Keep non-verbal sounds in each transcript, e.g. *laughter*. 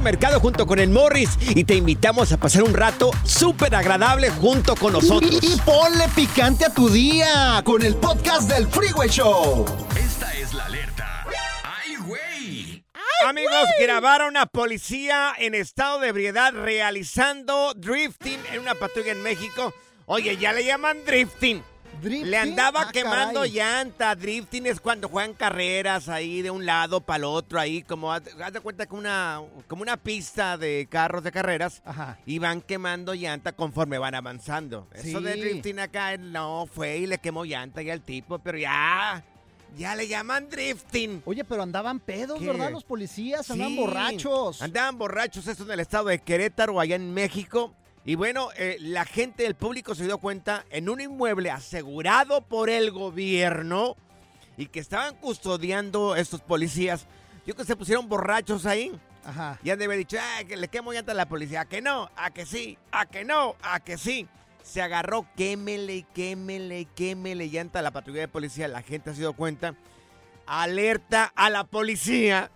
Mercado junto con el Morris y te invitamos a pasar un rato súper agradable junto con nosotros. Y, y ponle picante a tu día con el podcast del Freeway Show. Esta es la alerta. ¡Ay, güey! Amigos, grabaron a policía en estado de ebriedad realizando drifting en una patrulla en México. Oye, ya le llaman drifting. ¿Drifting? Le andaba Ah, quemando caray. llanta. Drifting es cuando juegan carreras ahí de un lado para el otro, ahí como haz de cuenta como una, como una pista de carros de carreras. Ajá. Y van quemando llanta conforme van avanzando. Eso de drifting acá no fue y le quemó llanta ya al tipo, pero ya, ya le llaman drifting. Oye, pero andaban pedos, ¿Qué? ¿verdad? Los policías andaban Sí, borrachos. Andaban borrachos, esto en el estado de Querétaro, allá en México. Y bueno, eh, la gente del público se dio cuenta en un inmueble asegurado por el gobierno y que estaban custodiando estos policías. Yo que se pusieron borrachos ahí. Ajá. Y han de haber dicho, "Ah, que le quemo llanta a la policía. A que no, a que sí, a que no, a que sí. Se agarró, quémele, quémele, quémele llanta a la patrulla de policía. La gente se dio cuenta. Alerta a la policía.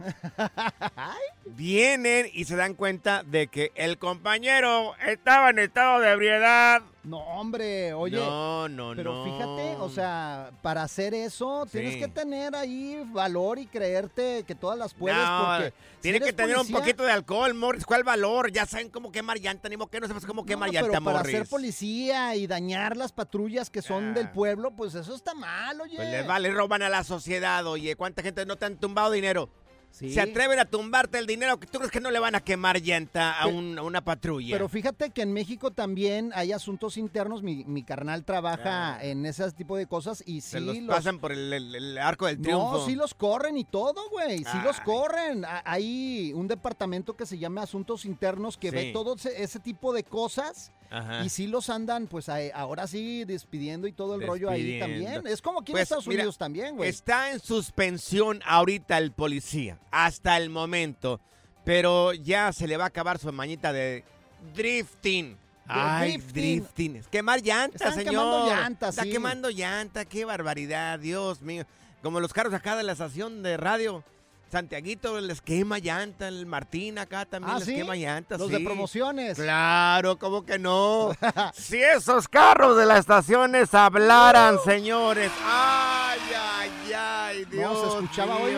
*laughs* Vienen y se dan cuenta de que el compañero estaba en estado de ebriedad. No, hombre, oye. no, no, Pero no. fíjate, o sea, para hacer eso tienes que tener ahí valor y creerte que todas las puedes No, porque tiene que tener policía- un poquito de alcohol, Morris. ¿Cuál valor? Ya saben cómo quemar llanta, ni modo que no sepas cómo No, quemar pero llanta, para Morris. ser policía y dañar las patrullas que son Ah. del pueblo, pues eso está mal, oye. Pues les vale, roban a la sociedad, oye. ¿Cuánta gente no te han tumbado dinero? Sí. Se atreven a tumbarte el dinero. ¿Tú crees que no le van a quemar llanta a, un- a una patrulla? Pero fíjate que en México también hay asuntos internos. Mi, mi carnal trabaja Ah. en ese tipo de cosas y Se sí los, los, pasan por el, el- el arco del triunfo. No, sí los corren y todo, güey. Sí los corren. Hay un departamento que se llama Asuntos Internos que ve todo ese, ese tipo de cosas Ajá. y sí los andan, pues ahora sí despidiendo y todo el rollo ahí también. Es como aquí en Pues, Estados mira, Unidos también, güey. Está en suspensión ahorita el policía, hasta el momento. Pero ya se le va a acabar su mañita de drifting. Ay, drifting. drifting. Es quemar llantas, Están señor. quemando llantas, Está sí. quemando llanta, qué barbaridad, Dios mío. Como los carros acá de la estación de radio. Santiaguito les quema llanta, el Martín acá también Ah, les ¿sí? quema llantas. Los sí. de promociones. Claro, ¿cómo que no? *laughs* si esos carros de las estaciones hablaran, señores. Ay, ay, ay, Dios. No, se escuchaba hoy.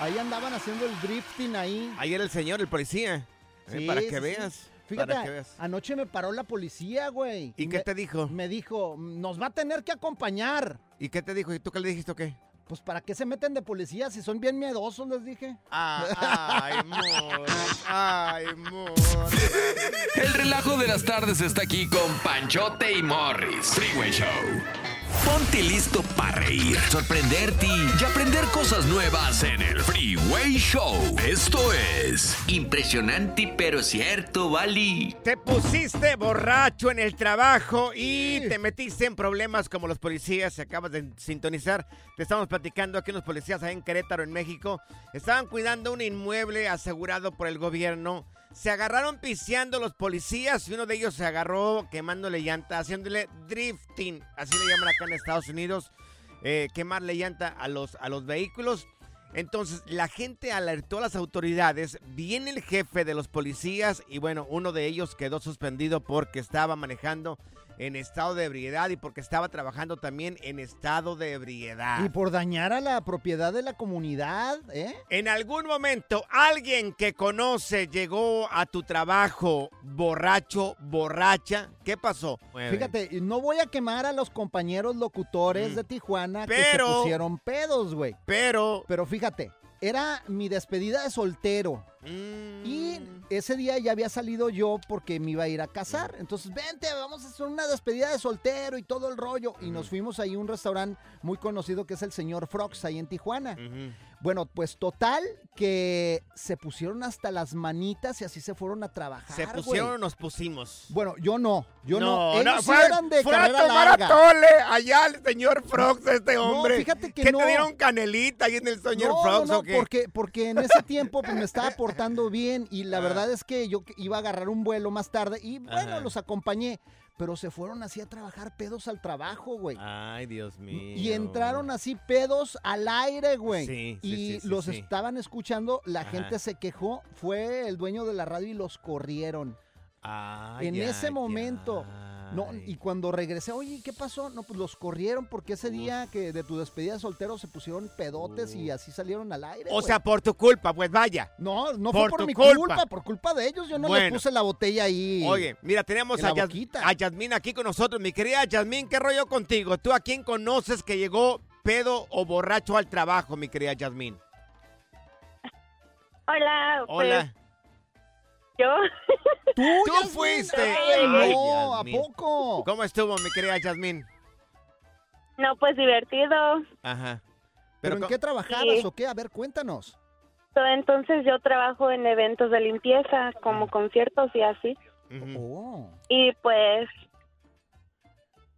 Ahí andaban haciendo el drifting ahí. Ahí era el señor, el policía. Eh, para que veas. Fíjate, para que veas. anoche me paró la policía, güey. ¿Y qué me- te dijo? Me dijo, nos va a tener que acompañar. ¿Y qué te dijo? ¿Y tú qué le dijiste o qué? Pues, ¿para qué se meten de policía si son bien miedosos, les dije? ay, amor. Ay, amor. El relajo de las tardes está aquí con Panchote y Morris. Freeway Show. Ponte listo para reír, sorprenderte y aprender cosas nuevas en el Freeway Show. Esto es impresionante pero cierto, Bali. Te pusiste borracho en el trabajo y te metiste en problemas como los policías. Se acabas de sintonizar. Te estamos platicando aquí los policías ahí en Querétaro, en México. Estaban cuidando un inmueble asegurado por el gobierno. Se agarraron piseando los policías y uno de ellos se agarró quemándole llanta, haciéndole drifting. Así le llaman acá en Estados Unidos. eh, quemarle llanta a los, a los vehículos. Entonces, la gente alertó a las autoridades, viene el jefe de los policías y bueno, uno de ellos quedó suspendido porque estaba manejando en estado de ebriedad y porque estaba trabajando también en estado de ebriedad. Y por dañar a la propiedad de la comunidad, ¿eh? En algún momento alguien que conoce llegó a tu trabajo borracho, borracha, ¿qué pasó? Fíjate, no voy a quemar a los compañeros locutores de Tijuana que se Mm. Pusieron pedos, güey. Pero... Pero fíjate, era mi despedida de soltero. Mm. Y ese día ya había salido yo porque me iba a ir a Mm. casar. Entonces, vente, vamos a hacer una despedida de soltero y todo el rollo. Y Mm. nos fuimos ahí a un restaurante muy conocido que es el señor Frogs ahí en Tijuana. Bueno, pues total que se pusieron hasta las manitas y así se fueron a trabajar. ¿Se pusieron o nos pusimos? Bueno, yo no, yo no. no, Ellos sí fue, eran de fue a carrera tomar larga. atole allá el señor Frogs, este hombre. fíjate que ¿Qué no. te dieron canelita ahí en el señor no, Frogs no, no, o qué? porque, porque en ese tiempo pues, me estaba portando bien y la *laughs* Ah. verdad es que yo iba a agarrar un vuelo más tarde y bueno, Ajá. los acompañé, pero se fueron así a trabajar pedos al trabajo, güey. Ay, Dios mío. Y entraron así pedos al aire, güey. Sí, sí, y sí, los estaban escuchando, la Ajá. gente se quejó, fue el dueño de la radio y los corrieron. Ay, en ese momento. No, y cuando regresé, oye, ¿qué pasó? No, pues los corrieron porque ese día que de tu despedida de soltero se pusieron pedotes y así salieron al aire. O güey. sea, por tu culpa, pues vaya. no, no por fue por tu mi culpa. culpa. por culpa de ellos. Yo no Bueno. les puse la botella ahí. Oye, mira, tenemos en a, Yas- a Yasmín aquí con nosotros. Mi querida Yasmín, ¿qué rollo contigo? ¿Tú a quién conoces que llegó pedo o borracho al trabajo, mi querida Yasmín? Hola, Hola. pues yo. ¿Tú, Tú fuiste. Ay, no, ¿a poco? ¿Cómo estuvo, mi querida Yasmín? No, pues divertido. Ajá. ¿Pero en qué trabajabas Sí. o qué? A ver, cuéntanos. Entonces yo trabajo en eventos de limpieza, como conciertos y así. Oh. Y pues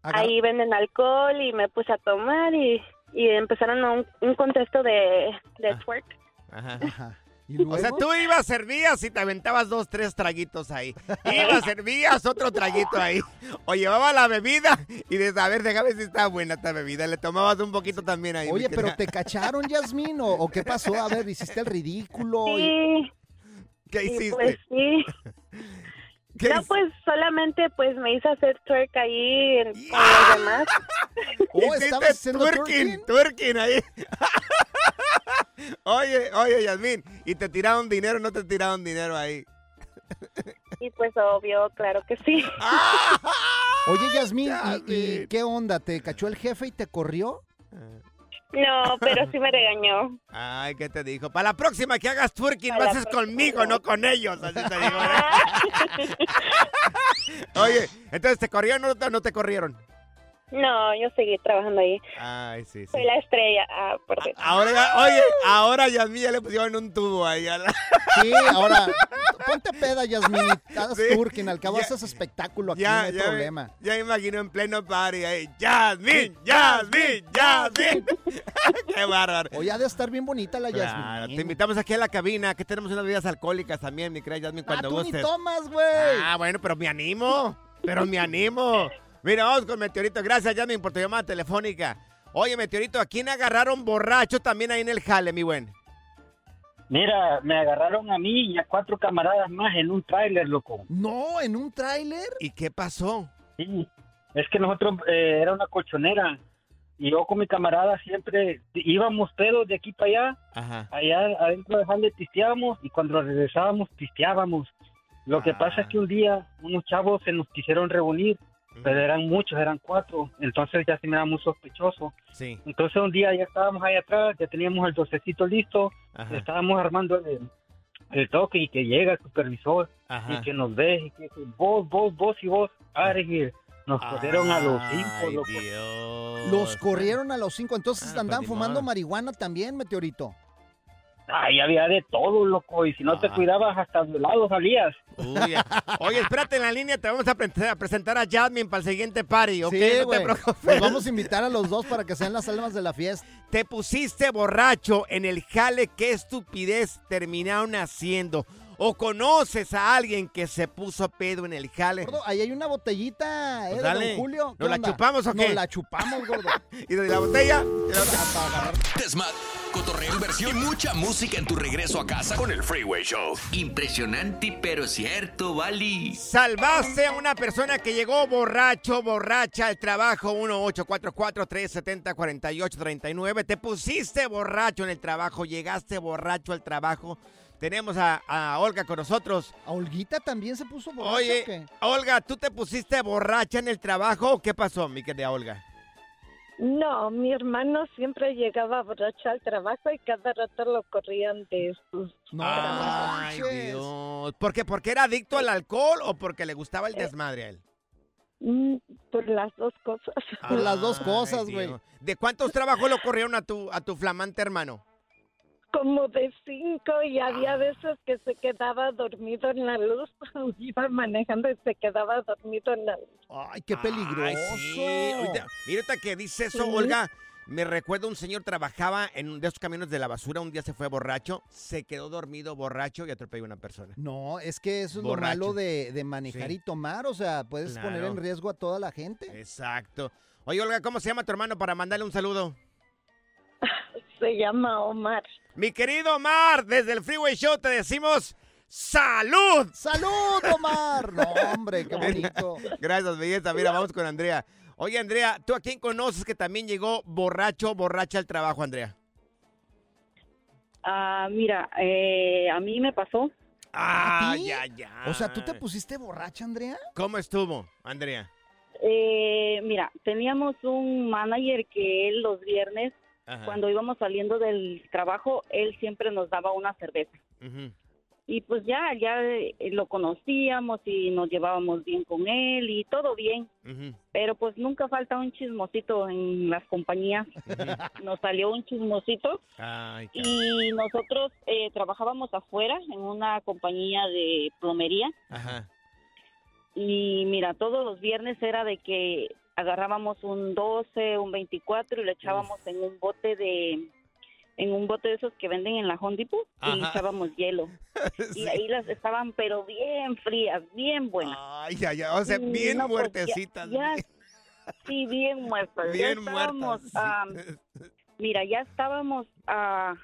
Agar- ahí venden alcohol y me puse a tomar y, y empezaron a un, un contexto de, de twerk. Ajá. Ajá. ¿Y luego? O sea, tú ibas, servías y te aventabas dos, tres traguitos ahí. Ibas, *laughs* servías otro traguito ahí. O llevaba la bebida y dices, a ver, déjame ver si está buena esta bebida. Le tomabas un poquito también ahí. Oye, pero. ¿te cacharon, Yasmín? ¿O, o qué pasó? A ver, ¿hiciste el ridículo? y- Sí, ¿Qué hiciste? pues sí. *laughs* ¿Qué No, pues solamente pues me hice hacer twerk ahí en, con los demás. *laughs* Oh, ¿estabas haciendo twerking, twerking ahí. *laughs* oye, oye, Yasmín, ¿y te tiraron dinero o no te tiraron dinero ahí? Y pues obvio, claro que sí. *laughs* Oye, Yasmín, ¿y- ¿y, Yasmín. qué onda? ¿Te cachó el jefe y te corrió? No, pero sí me regañó. Ay, ¿qué te dijo? Para la próxima que hagas twerking, lo haces conmigo, no con ellos. Así te digo. *laughs* Oye, entonces, ¿te corrieron o no, no te corrieron? No, yo seguí trabajando ahí. Ay, sí, sí. Soy la estrella. Ah, por cierto. Ahora ya, oye, ahora Yasmín ya le pusieron un tubo ahí. a la- Sí, ahora, ponte peda, Yasmín, haz Sí. twerking, al cabo Ya- haces espectáculo aquí, no Ya, hay ya, problema. Me, ya me imagino en pleno party ahí. Yasmín, Yasmín, Yasmín. *laughs* Qué bárbaro. Oye, ha de estar bien bonita la Claro, Yasmín. te invitamos aquí a la cabina, que tenemos unas bebidas alcohólicas también, mi querida Yasmín, Ah, cuando tú ni tomas, güey. Ah, bueno, pero me animo. Pero me animo. Mira, vamos con Meteorito. Gracias, Yasmin, por tu llamada telefónica. Oye, Meteorito, ¿a quién agarraron borracho también ahí en el jale, mi buen? Mira, me agarraron a mí y a cuatro camaradas más en un tráiler, loco. No, en un tráiler. ¿Y qué pasó? Sí, es que nosotros eh, era una colchonera y yo con mi camarada siempre íbamos pedos de aquí para allá, Ajá. allá adentro del jale pisteábamos y cuando regresábamos pisteábamos Lo que pasa es que un día unos chavos se nos quisieron reunir, pero eran muchos, eran cuatro, entonces ya se me era muy sospechoso. Sí. Entonces un día ya estábamos ahí atrás, ya teníamos el docecito listo, Ajá. estábamos armando el, el toque y que llega el supervisor Ajá. y que nos ve y que vos, vos, vos y vos, here. Nos corrieron a los cinco, Ay, loco. Dios. Los corrieron a los cinco. Entonces Ah, pues andaban fumando marihuana también, Meteorito. Ahí había de todo, loco, y si no te Ah. cuidabas hasta de lado salías. Uy, oye, espérate en la línea, te vamos a, pre- a presentar a Jasmine para el siguiente party, ¿ok? Sí, no te preocupes. Los vamos a invitar a los dos para que sean las almas de la fiesta. Te pusiste borracho en el jale, qué estupidez terminaron haciendo. O conoces a alguien que se puso pedo en el jale. Gordo, ahí hay una botellita, ¿eh? Pues de dale. Don Julio. ¿Nos ¿Qué la onda? chupamos o qué? Nos la chupamos, gordo. *laughs* Y de la botella. Desmad, cotorreo, inversión y mucha música en tu regreso a casa con el Freeway Show. Impresionante, pero cierto, Bali. Salvaste a una persona que llegó borracho, borracha al trabajo 1844-370-4839. Te pusiste borracho en el trabajo, llegaste borracho al trabajo. Tenemos a, a Olga con nosotros. ¿A Olguita también se puso borracha Oye, o qué? Olga, ¿tú te pusiste borracha en el trabajo o qué pasó, mi querida Olga? No, mi hermano siempre llegaba borracho al trabajo y cada rato lo corrían de sus... Ay, Dios. ¿Por qué? ¿Porque era adicto al alcohol o porque le gustaba el desmadre a él? Mm, Por las dos cosas. Por las dos cosas, güey. ¿De cuántos trabajos lo corrieron a tu, a tu flamante hermano? Como de cinco y había veces que se quedaba dormido en la luz. *laughs* Iba manejando y se quedaba dormido en la luz. Ay, qué peligroso. Ay, sí. Mira, ahorita que dice eso, Sí. Olga, me recuerdo un señor trabajaba en un de esos camiones de la basura, un día se fue borracho, se quedó dormido borracho y atropelló a una persona. No, es que eso es Borracho. lo malo de, de manejar Sí. y tomar. O sea, puedes poner en riesgo a toda la gente. Exacto. Oye, Olga, ¿cómo se llama tu hermano para mandarle un saludo? *laughs* Se llama Omar. Mi querido Omar, desde el Freeway Show te decimos ¡Salud! ¡Salud, Omar! No, hombre, qué *laughs* bonito. Gracias, belleza. Mira, vamos con Andrea. Oye, Andrea, ¿tú a quién conoces que también llegó borracho, borracha al trabajo, Andrea? Ah, mira, eh, a mí me pasó. Ah, ya, ya. O sea, ¿tú te pusiste borracha, Andrea? ¿Cómo estuvo, Andrea? Eh, mira, teníamos un manager que él los viernes, Ajá. cuando íbamos saliendo del trabajo, él siempre nos daba una cerveza. Y pues ya, ya eh, lo conocíamos y nos llevábamos bien con él y todo bien. Pero pues nunca falta un chismosito en las compañías. Nos salió un chismosito Ay, y nosotros eh, trabajábamos afuera en una compañía de plomería. Ajá. Y mira, todos los viernes era de que agarrábamos un 12, un 24 y le echábamos en un bote de en un bote de esos que venden en la Home Depot y le echábamos hielo. *laughs* Y ahí las estaban pero bien frías, bien buenas. Ay, ya, ya. O sea, bien no, pues, ya- muertecitas. ya- *laughs* sí, bien muertas. Ya bien estábamos, muertas. *laughs* mira, ya estábamos, ah,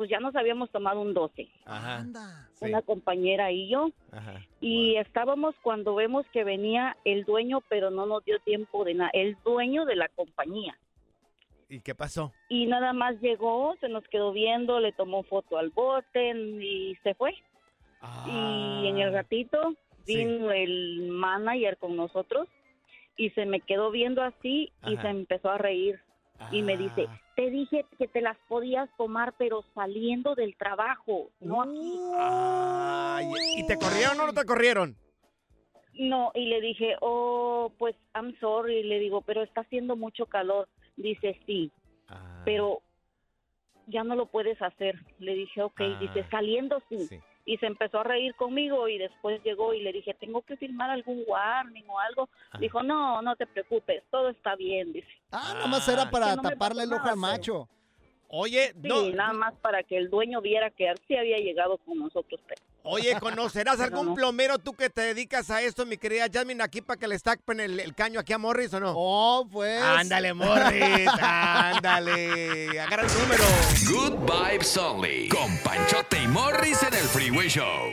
pues ya nos habíamos tomado un 12, Ajá. Sí. una compañera y yo. Ajá. Y estábamos cuando vemos que venía el dueño, pero no nos dio tiempo de nada, el dueño de la compañía. ¿Y qué pasó? Y nada más llegó, se nos quedó viendo, le tomó foto al bote y se fue. Y en el ratito Sí. vino el manager con nosotros y se me quedó viendo así y se empezó a reír. Y me dice, Ah. te dije que te las podías tomar, pero saliendo del trabajo, no aquí. Ay, ¿Y te corrieron o no te corrieron? No, y le dije, oh, pues, I'm sorry. Le digo, pero está haciendo mucho calor. Dice, sí, Ah, pero ya no lo puedes hacer. Le dije, ok. Ah, Dice, saliendo sí. sí. Y se empezó a reír conmigo y después llegó y le dije, tengo que firmar algún warning o algo. Ah. Dijo, no, no te preocupes, todo está bien. Dice, Ah, nomás era para no taparle el ojo al macho. Oye, sí, no, nada más para que el dueño viera que sí había llegado con nosotros. pero- oye, ¿conocerás *laughs* algún no. plomero tú que te dedicas a esto, mi querida Jasmine, aquí para que le estapen el, el caño aquí a Morris o no? Oh, pues. Ándale, Morris, *laughs* ándale. Agarra el número. Good Vibes Only. Con Panchote y Morris en el Freeway Show.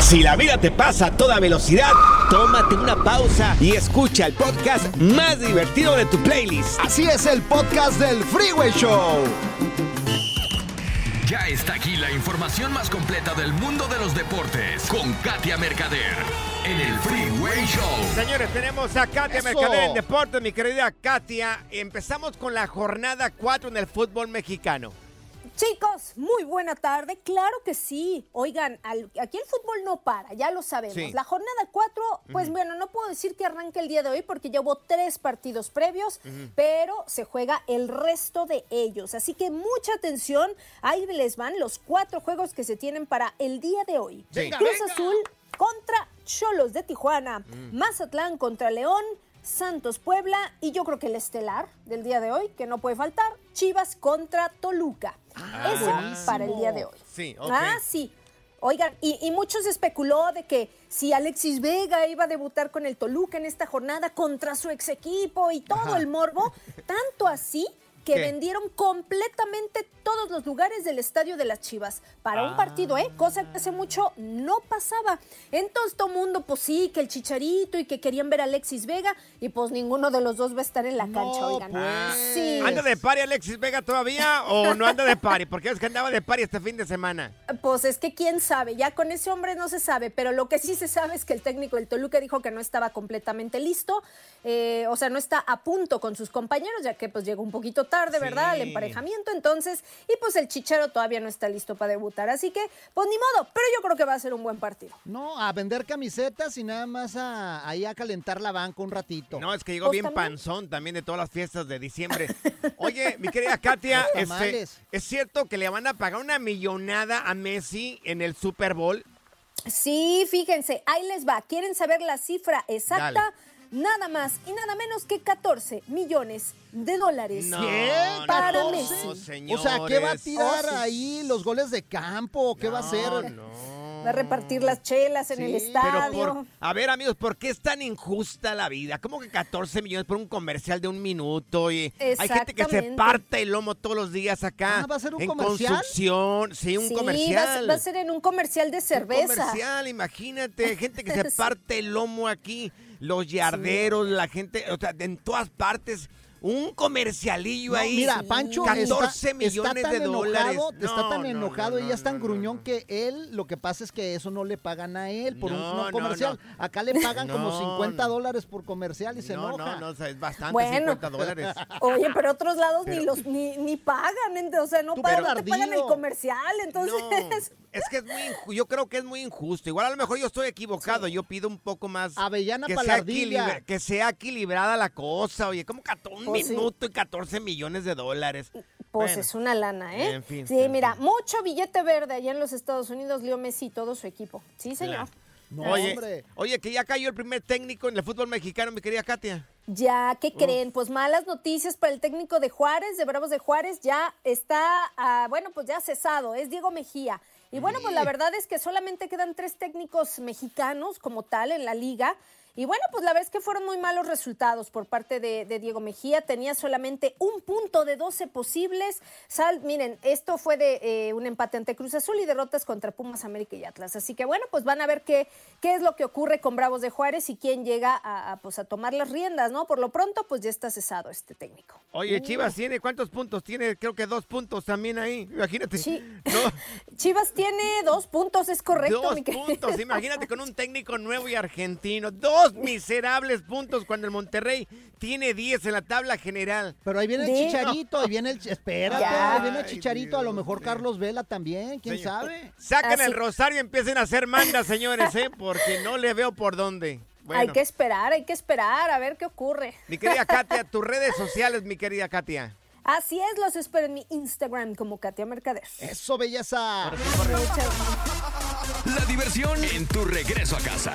Si la vida te pasa a toda velocidad, tómate una pausa y escucha el podcast más divertido de tu playlist. Así es el podcast del Freeway Show. Ya está aquí la información más completa del mundo de los deportes con Katia Mercader en el Freeway Show. Señores, tenemos a Katia Eso. Mercader en Deportes, mi querida Katia. Empezamos con la jornada 4 en el fútbol mexicano. Chicos, muy buena tarde. Claro que sí. Oigan, al- aquí el fútbol no para, ya lo sabemos. Sí. La jornada 4, pues bueno, no puedo decir que arranque el día de hoy porque ya hubo tres partidos previos, pero se juega el resto de ellos. Así que mucha atención. Ahí les van los cuatro juegos que se tienen para el día de hoy. Venga, Cruz venga. Azul contra Cholos de Tijuana. Mm. Mazatlán contra León. Santos Puebla y yo creo que el estelar del día de hoy, que no puede faltar, Chivas contra Toluca. Ah, Eso buenísimo. para el día de hoy. Sí. Ah, sí. Oigan, y, y mucho se especuló de que si Alexis Vega iba a debutar con el Toluca en esta jornada contra su ex equipo y todo Ajá. el morbo, tanto así que ¿Qué? vendieron completamente todos los lugares del estadio de las Chivas para un Ah. partido, ¿eh? Cosa que hace mucho no pasaba. Entonces todo mundo, pues sí, que el chicharito y que querían ver a Alexis Vega y pues ninguno de los dos va a estar en la cancha, oigan. Sí. ¿Anda de pari Alexis Vega todavía o no anda de pari? Porque es que andaba de pari este fin de semana. Pues es que quién sabe, ya con ese hombre no se sabe, pero lo que sí se sabe es que el técnico del Toluca dijo que no estaba completamente listo, eh, o sea, no está a punto con sus compañeros, ya que pues llegó un poquito tarde, Sí. ¿verdad? Al emparejamiento, entonces, y pues el Chichero todavía no está listo para debutar, así que, pues ni modo, pero yo creo que va a ser un buen partido. No, a vender camisetas y nada más a, ahí a calentar la banca un ratito. No, es que llegó Pues bien también. panzón también de todas las fiestas de diciembre. *laughs* Oye, mi querida Katia, este. ¿es cierto que le van a pagar una millonada a Messi en el Super Bowl? Sí, fíjense, ahí les va. ¿Quieren saber la cifra exacta? Dale. Nada más y nada menos que 14 millones de dólares. No, ¿Qué? Para 14. Messi. O sea, ¿qué va a tirar Oh, sí. ahí? ¿Los goles de campo? ¿Qué va a hacer? Va a repartir las chelas en el Pero estadio. por- a ver, amigos, ¿por qué es tan injusta la vida? ¿Cómo que 14 millones por un comercial de un minuto? Y hay gente que se parte el lomo todos los días acá. Ah, ¿va a ser un en comercial? construcción. Sí, un Sí, comercial. va a ser en un comercial de cerveza. comercial, imagínate, gente que se *laughs* parte el lomo aquí, los yarderos, la gente, o sea, en todas partes, un comercialillo No, ahí. mira, Pancho 14 está, millones está tan de enojado, dólares. está No, tan no, enojado no, y ya es tan gruñón que él, lo que pasa es que eso no le pagan a él por un, No, no no, comercial. no. Acá le pagan como No, 50 dólares por comercial y se No, enoja. no, no, o sea, es bastante, Bueno. 50 dólares. *laughs* Oye, pero otros lados ni los ni, ni pagan, o sea, no, Tú, pagan, pero no te pagan el comercial, entonces Es que es muy inju- yo creo que es muy injusto. Igual a lo mejor yo estoy equivocado. Yo pido un poco más. Avellana que sea, que sea equilibrada la cosa. Oye, como 14 un sí. Minuto y 14 millones de dólares. Pues Bueno. es una lana, ¿eh? En fin, sí, en mira, mucho billete verde allá en los Estados Unidos, Leo Messi y todo su equipo. Sí, señor. oye, oye, que ya cayó el primer técnico en el fútbol mexicano, mi querida Katia. Ya, ¿qué creen? Pues malas noticias para el técnico de Juárez, de Bravos de Juárez, ya está, ah, bueno, pues ya cesado, es Diego Mejía. Y bueno, pues la verdad es que solamente quedan tres técnicos mexicanos como tal en la liga. Y bueno, pues la verdad es que fueron muy malos resultados por parte de, de Diego Mejía. Tenía solamente un punto de 12 posibles. Sal, miren, esto fue de eh, un empate ante Cruz Azul y derrotas contra Pumas, América y Atlas. Así que bueno, pues van a ver qué, qué es lo que ocurre con Bravos de Juárez y quién llega a, a, pues, a tomar las riendas, ¿no? Por lo pronto, pues ya está cesado este técnico. Oye, Chivas tiene cuántos puntos? Tiene creo que dos puntos también ahí. Imagínate. *laughs* No, *laughs* Chivas tiene dos puntos, es correcto. dos mi puntos. Imagínate con un técnico nuevo y argentino. Dos miserables puntos cuando el Monterrey tiene 10 en la tabla general. Pero ahí viene el chicharito, ahí viene el. Espérate, Ya. ahí viene el chicharito. A lo mejor Carlos Vela también, quién Señor. sabe. Saquen Así- el rosario y empiecen a hacer mandas, señores, ¿eh? Porque no le veo por dónde. Bueno, Hay que esperar, hay que esperar a ver qué ocurre. mi querida *laughs* Katia, tus redes sociales, mi querida Katia. Así es, los espero en mi Instagram como Katia Mercader. Eso, belleza. La diversión en tu regreso a casa.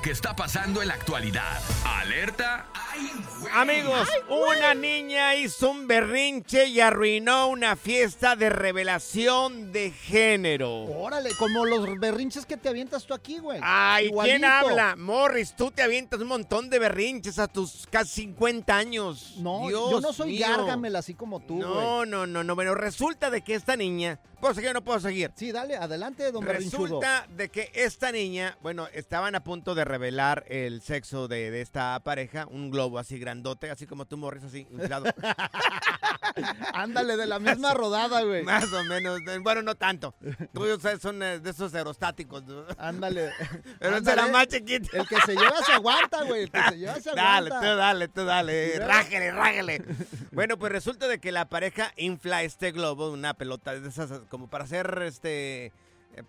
¡Ay, güey! Lo que está pasando en la actualidad. Alerta. ¡Ay, güey! Amigos, una niña hizo un berrinche y arruinó una fiesta de revelación de género. Órale, como los berrinches que te avientas tú aquí, güey. Ay, ¿quién Igualito. habla? Morris, tú te avientas un montón de berrinches a tus casi 50 años. No, Dios yo no soy mío. gárgamel así como tú, güey. No, no, no, no. Bueno, resulta de que esta niña. ¿Puedo seguir o no puedo seguir? Sí, dale, adelante, don. Resulta de que esta niña, bueno, estaban a punto de revelar el sexo de, de esta pareja, un globo así grandote, así como tú, Morris, así inflado. *laughs* Ándale, de la misma rodada, güey. Más o menos. Bueno, no tanto. Tú sabes, son eh, de esos aerostáticos. Ándale. *laughs* Pero ese era más chiquito. El que se lleva se aguanta, güey. El que se lleva se *laughs* Dale, aguanta. tú dale, tú dale. ¿Y luego? Rájele, rájele. Bueno, pues resulta de que la pareja infla este globo, una pelota de esas, como para hacer este.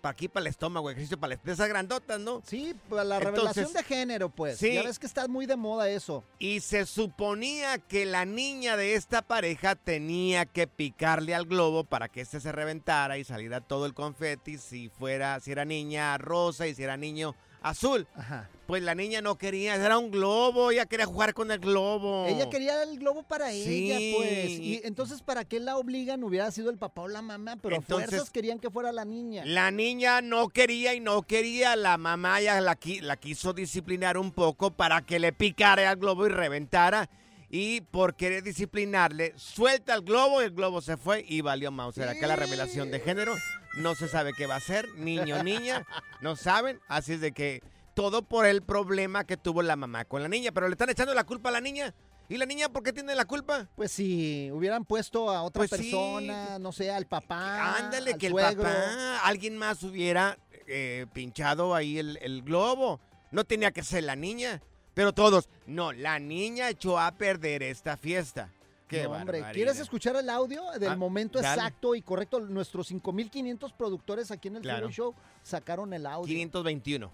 Para aquí, para el estómago, ejercicio para de esas grandotas, ¿no? Sí, pues la Entonces, revelación de género, pues. sí. Ya ves que está muy de moda eso. Y se suponía que la niña de esta pareja tenía que picarle al globo para que este se reventara y saliera todo el confeti si fuera, si era niña rosa y si era niño azul. Ajá. Pues la niña no quería, era un globo, ella quería jugar con el globo. Ella quería el globo para. Sí. ella, pues. Y entonces, ¿para qué la obligan? Hubiera sido el papá o la mamá, pero Entonces- fuerzas querían que fuera la niña. La niña no quería y no quería, la mamá ya la, la quiso disciplinar un poco para que le picara al globo y reventara. Y por querer disciplinarle, suelta el globo y el globo se fue y valió mouse. Era que la revelación de género no se sabe qué va a ser, niño o niña, no saben. Así es de que todo por el problema que tuvo la mamá con la niña. Pero le están echando la culpa a la niña. ¿Y la niña por qué tiene la culpa? Pues si hubieran puesto a otra Pues sí. persona, no sé, al papá. Ándale, al que el papá, alguien más hubiera eh, pinchado ahí el, el globo. No tenía que ser la niña. Pero todos, no, la niña echó a perder esta fiesta. Qué No, hombre, barbaridad. ¿quieres escuchar el audio del Ah, momento dale. exacto y correcto? Nuestros 5500 productores aquí en el Claro. Freeway Show sacaron el audio. 521.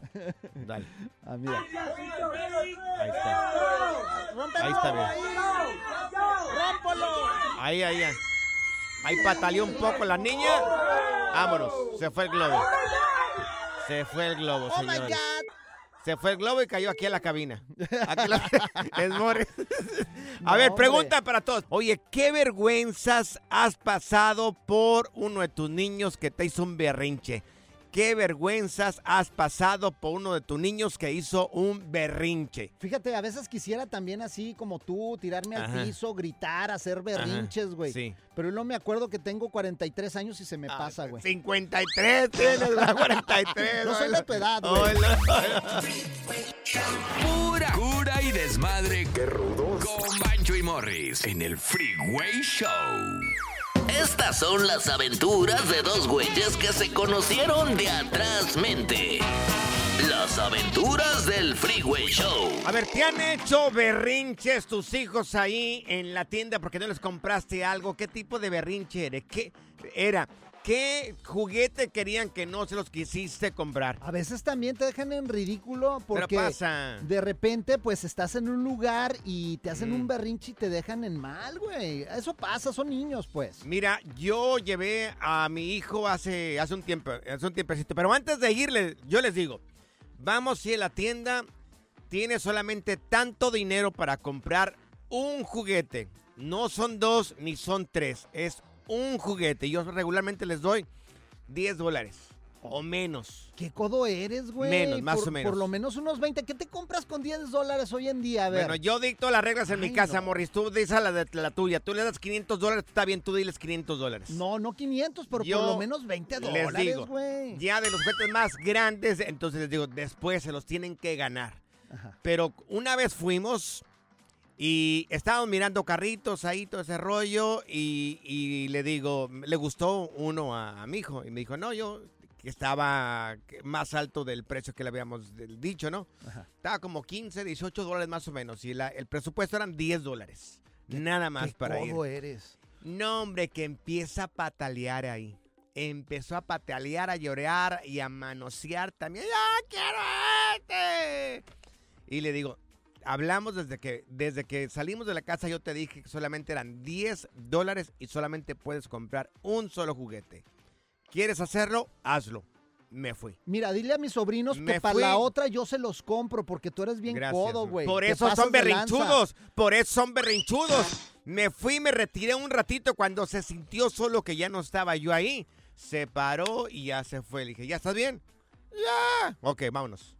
Dale. Ah, mira. Ahí está. Ahí está bien. Ahí, ahí, ahí. Ahí pataleó un poco la niña. Vámonos. Se fue el globo. Se fue el globo, Oh my señores. God. Se fue el globo y cayó aquí a la cabina. *laughs* Aquí la- *laughs* es Morris. A No, ver, hombre. pregunta para todos. Oye, ¿qué vergüenzas has pasado por uno de tus niños que te hizo un berrinche? ¿Qué vergüenzas has pasado por uno de tus niños que hizo un berrinche? Fíjate, a veces quisiera también así como tú, tirarme al Ajá. piso, gritar, hacer berrinches, güey. sí. Pero no me acuerdo que tengo 43 años y se me pasa, güey. 53 tienes, ¿verdad? 43. No soy de tu edad, güey. Hola. Pura cura y desmadre. ¡Qué rudos! Con Bancho y Morris en el Freeway Show. Estas son las aventuras de dos güeyes que se conocieron de atrás mente. Las aventuras del Freeway Show. A ver, ¿te han hecho berrinches tus hijos ahí en la tienda porque no les compraste algo? ¿Qué tipo de berrinche era? ¿Qué era? ¿Qué juguete querían que no se los quisiste comprar? A veces también te dejan en ridículo porque pasa. de repente pues estás en un lugar y te hacen Mm. un berrinche y te dejan en mal, güey. Eso pasa, son niños, pues. Mira, yo llevé a mi hijo hace, hace un tiempo, hace un tiempecito, pero antes de irle, yo les digo, vamos si a la tienda tiene solamente tanto dinero para comprar un juguete. No son dos ni son tres, es un juguete. Yo regularmente les doy 10 dólares o menos. ¿Qué codo eres, güey? Menos, más Por- o menos. Por lo menos unos 20. ¿Qué te compras con 10 dólares hoy en día? A ver. Bueno, yo dicto las reglas en mi casa, no. Morris. Tú dices la de la tuya. Tú le das 500 dólares, está bien, tú diles 500 dólares. No, no 500, pero Yo por lo menos 20 les dólares, digo, güey. Ya de los juguetes más grandes, entonces les digo, después se los tienen que ganar. Pero una vez fuimos y estábamos mirando carritos ahí, todo ese rollo, y, y le digo, le gustó uno a, a mi hijo. Y me dijo, no, yo que estaba más alto del precio que le habíamos dicho, ¿no? Estaba como 15, 18 dólares más o menos. Y la- el presupuesto eran 10 dólares. Nada más ¿Qué para ir. eres? No, hombre, que empieza a patalear ahí. Empezó a patalear, a llorar y a manosear también. ¡Ya quiero este! Y le digo, hablamos desde que, desde que salimos de la casa, yo te dije que solamente eran 10 dólares y solamente puedes comprar un solo juguete. ¿Quieres hacerlo? Hazlo. Me fui. Mira, dile a mis sobrinos que Me para fui. la otra yo se los compro porque tú eres bien Gracias, codo, güey. Por Te eso pasas son de berrinchudos. Por eso son berrinchudos. Me fui, me retiré un ratito cuando se sintió solo que ya no estaba yo ahí. Se paró y ya se fue. Le dije, ¿ya estás bien? Ya. Ok, vámonos.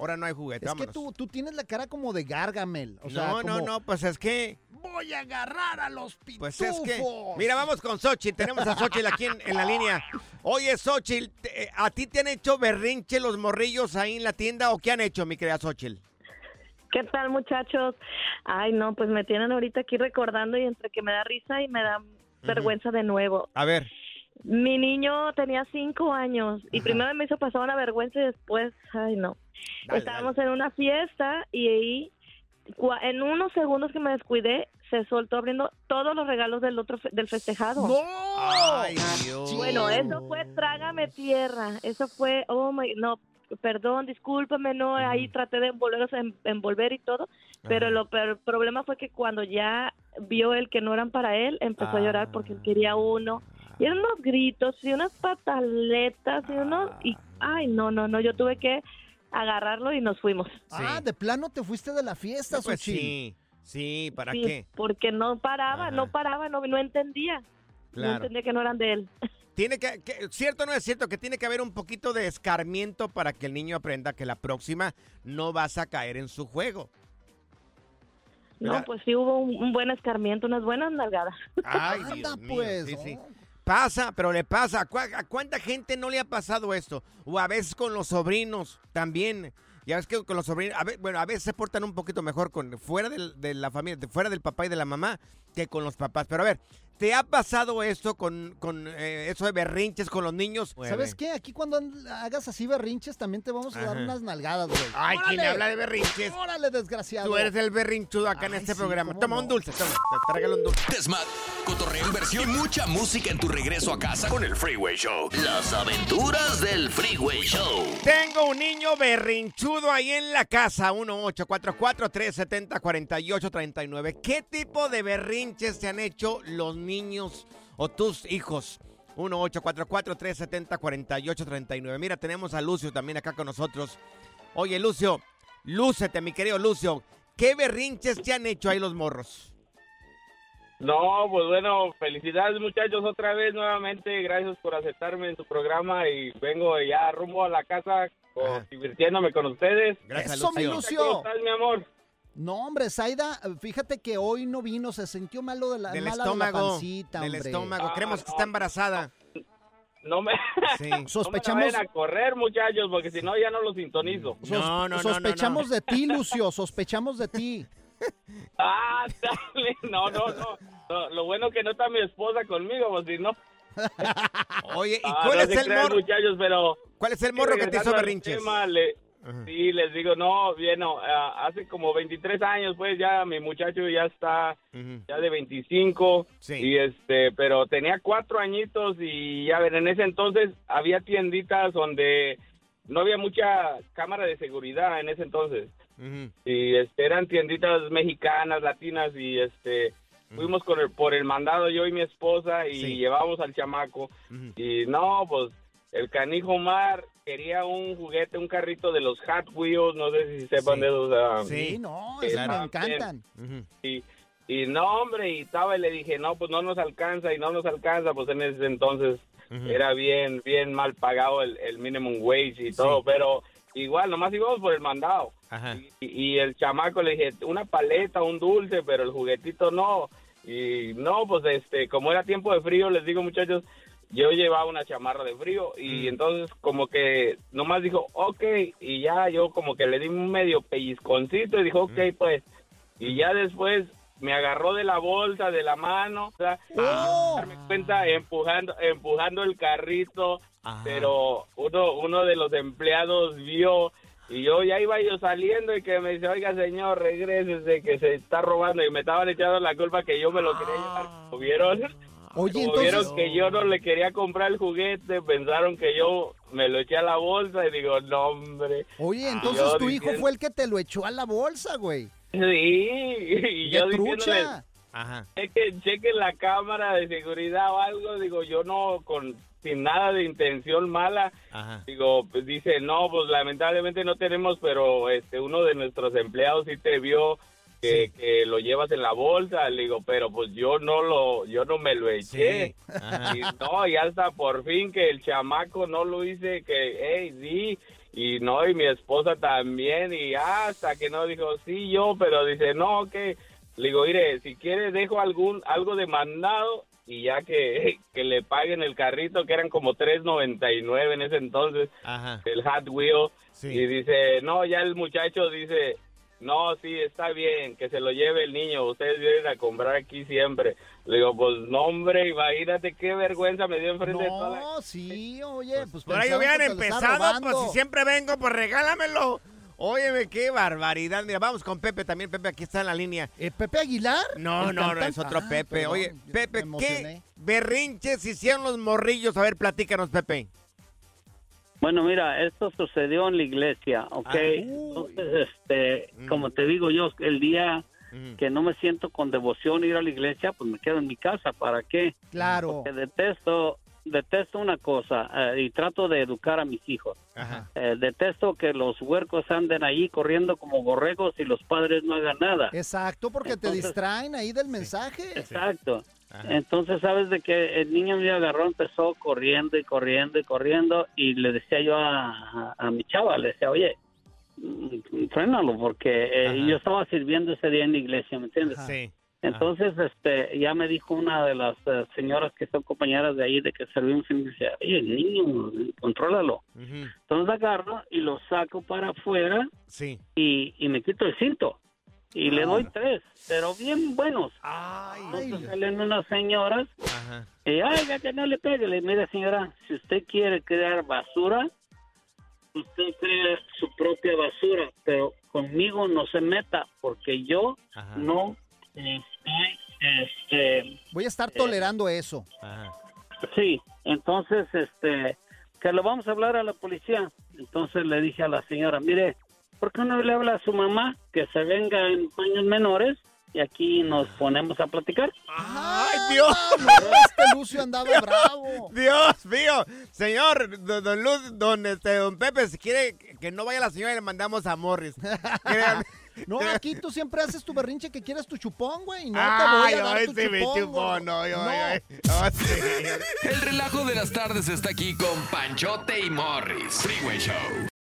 Ahora no hay juguete, Es que tú, tú tienes la cara como de Gargamel. O sea, no, no, como, no, pues es que... Voy a agarrar a los pitufos. Pues es que... Mira, vamos con Xochitl. Tenemos a Xochitl aquí en, en la línea. Oye, Xochitl, eh, ¿a ti te han hecho berrinche los morrillos ahí en la tienda o qué han hecho, mi querida Xochitl? ¿Qué tal, muchachos? Ay, no, pues me tienen ahorita aquí recordando y entre que me da risa y me da vergüenza de nuevo. A ver. Mi niño tenía cinco años y primero me hizo pasar una vergüenza y después, ay, no. Dale, Estábamos en una fiesta y ahí, en unos segundos que me descuidé, se soltó abriendo todos los regalos del otro fe- del festejado. Ay, Dios. Bueno, eso fue trágame tierra. Eso fue, oh my, no, perdón, discúlpame, no, ahí traté de envolverlos, en- envolver y todo, pero Ajá. lo pero el problema fue que cuando ya vio el que no eran para él, empezó a llorar porque él quería uno. Y eran unos gritos y unas pataletas y unos, y, ay, no, no, no, yo tuve que agarrarlo y nos fuimos. Ah, de plano te fuiste de la fiesta, Pues sí, sí, ¿para Sí, qué? Porque no paraba, no paraba, no, no entendía. No entendía que no eran de él. *laughs* Tiene que, que- cierto o no es cierto que tiene que haber un poquito de escarmiento para que el niño aprenda que la próxima no vas a caer en su juego. No, ¿Verdad? pues sí hubo un, un buen escarmiento, unas buenas nalgadas. Ay, Dios mío, sí, sí. Pasa, pero le pasa. ¿A, cuánta gente no le ha pasado esto? O a veces con los sobrinos también. Ya ves que con los sobrinos, a ve- bueno, a veces se portan un poquito mejor con fuera de la familia, fuera del papá y de la mamá que con los papás. Pero a ver, ¿te ha pasado esto con, con eh, eso de berrinches con los niños? ¿Sabes qué? Aquí cuando and- hagas así berrinches también te vamos a dar Ajá. unas nalgadas, güey. Ay, ¿quién ¡Órale! habla de berrinches? ¡Órale, desgraciado! Tú eres el berrinchudo acá en este programa. Toma un dulce, toma. te- Tráigale un dulce. Desmat, cotorreo, inversión y mucha música en tu regreso a casa con el Freeway Show. Las aventuras del Freeway Show. Tengo un niño berrinchudo ahí en la casa, 1-844-370-4839. ¿Qué tipo de berrinches te han hecho los niños o tus hijos? 1-844-370-4839. Mira, tenemos a Lucio también acá con nosotros. Oye, Lucio, lúcete, mi querido Lucio. ¿Qué berrinches te han hecho ahí los morros? No, pues bueno, felicidades muchachos otra vez nuevamente, gracias por aceptarme en su programa y vengo ya rumbo a la casa con- divirtiéndome con ustedes. ¡Eso, mi Lucio! ¿Cómo estás, mi amor? No, hombre, Zaida, fíjate que hoy no vino, se sintió malo de la, Del mala de la estómago. pancita, del hombre. estómago. Creemos que está embarazada. No me, Sí. Sospechamos- no me *laughs* a correr muchachos porque si no ya no los sintonizo. Sos- sospechamos de ti, Lucio, sospechamos de ti. *laughs* Ah, dale, no, no, no, no, Lo bueno que no está mi esposa conmigo, pues si no. Oye, ¿y Ah, cuál no es se el crean, morro? muchachos, pero ¿Cuál es el morro que te hizo berrinches? tema, le- sí, les digo, no, bien, no, hace como 23 años, pues ya mi muchacho ya está ya de 25 y este, pero tenía cuatro añitos y ya ver, en ese entonces había tienditas donde no había mucha cámara de seguridad en ese entonces. Y este eran tienditas mexicanas, latinas y este fuimos con el, por el mandado yo y mi esposa y Sí. llevamos al chamaco. Y no, pues el canijo Mar quería un juguete, un carrito de los Hot Wheels, no sé si sepan de esos. ah, Sí, no, esos me encantan. Y, Y no, hombre, y estaba y le dije, no, pues no nos alcanza y no nos alcanza, pues en ese entonces era bien, bien mal pagado el, el minimum wage y todo, pero igual, nomás íbamos por el mandado. Y, y el chamaco le dije, una paleta, un dulce, pero el juguetito no. Y no, pues este, como era tiempo de frío, les digo muchachos, yo llevaba una chamarra de frío y entonces como que nomás dijo, ok, y ya yo como que le di un medio pellizconcito y dijo, ok, pues, y ya después me agarró de la bolsa, de la mano, o sea, sin darme cuenta, empujando, empujando el carrito, pero uno, uno de los empleados vio y yo ya iba yo saliendo y que me dice, oiga señor, regrésese que se está robando y me estaban echando la culpa que yo me lo quería llevar. Como vieron, Oye, como entonces- vieron que yo no le quería comprar el juguete, pensaron que yo me lo eché a la bolsa y digo, no hombre. Oye, entonces tu hijo diciendo- fue el que te lo echó a la bolsa, güey. Sí, y ¡Qué yo diciéndole, chequen, chequen la cámara de seguridad o algo, digo, yo no, con sin nada de intención mala, digo, pues dice, no, pues lamentablemente no tenemos, pero este uno de nuestros empleados sí te vio que, que lo llevas en la bolsa, le digo, pero pues yo no lo, yo no me lo eché. Y no, y hasta por fin que el chamaco no lo hice, que, hey, sí, y no, y mi esposa también, y hasta que no dijo, sí, yo, pero dice, no, que, le digo, mire, si quiere dejo algún, algo demandado, y ya que, *laughs* que le paguen el carrito, que eran como 3.99 en ese entonces, el Hot Wheel, y dice, no, ya el muchacho dice, no, sí, está bien, que se lo lleve el niño, ustedes vienen a comprar aquí siempre. Le digo, pues no, hombre, imagínate qué vergüenza me dio enfrente de toda la No, sí, oye, pues Por ahí hubieran empezado, pues si siempre vengo, pues regálamelo. Óyeme, qué barbaridad. Mira, vamos con Pepe también. Pepe, aquí está en la línea. ¿Pepe Aguilar? No, ¿El no, no, es otro Ah, Pepe. Oye, Pepe, ¿qué berrinches hicieron los morrillos? A ver, platícanos, Pepe. Bueno, mira, esto sucedió en la iglesia, ¿ok? Ah, Entonces, este, como te digo yo, el día que no me siento con devoción ir a la iglesia, pues me quedo en mi casa. ¿Para qué? Claro. Porque detesto, detesto una cosa eh, y trato de educar a mis hijos. Eh, detesto que los huercos anden ahí corriendo como borregos y los padres no hagan nada. Exacto, porque te distraen ahí del mensaje. Exacto. Entonces, sabes de que el niño me agarró, empezó corriendo y corriendo y corriendo y le decía yo a, a- a mi chava, le decía, oye, mm, frénalo porque eh, yo estaba sirviendo ese día en la iglesia, ¿me entiendes? Sí. Entonces, este, ya me dijo una de las eh, señoras que son compañeras de ahí de que servimos y me decía, oye, niño, contrólalo. Entonces agarro y lo saco para afuera Sí. y, y me quito el cinto. Y le doy tres, pero bien buenos. Entonces salen unas señoras y, ay, que no le pegue. Le mire, señora, si usted quiere crear basura, usted crea su propia basura, pero conmigo no se meta, porque yo no estoy, este... Voy a estar tolerando eso. Sí, entonces, este, que lo vamos a hablar a la policía. Entonces le dije a la señora, mire, ¿por qué no le habla a su mamá que se venga en paños menores y aquí nos ponemos a platicar? ¡Ay, Dios! este Lucio andaba bravo. Dios mío. Señor, don, don Luz, don, este, don Pepe, si quiere que no vaya la señora, le mandamos a Morris. *laughs* No, aquí tú siempre haces tu berrinche que quieres tu chupón, güey. No Ay, te voy a dar ay, tu sí, mi chupón, chupón, güey. no, yo, No. ay, ay. Oh, sí. El relajo de las tardes está aquí con Panchote y Morris. Freeway Show.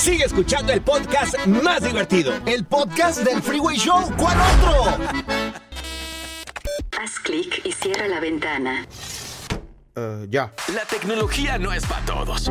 Sigue escuchando el podcast más divertido. El podcast del Freeway Show. ¿Cuál otro? Haz clic y cierra la ventana. ya. La tecnología no es para todos.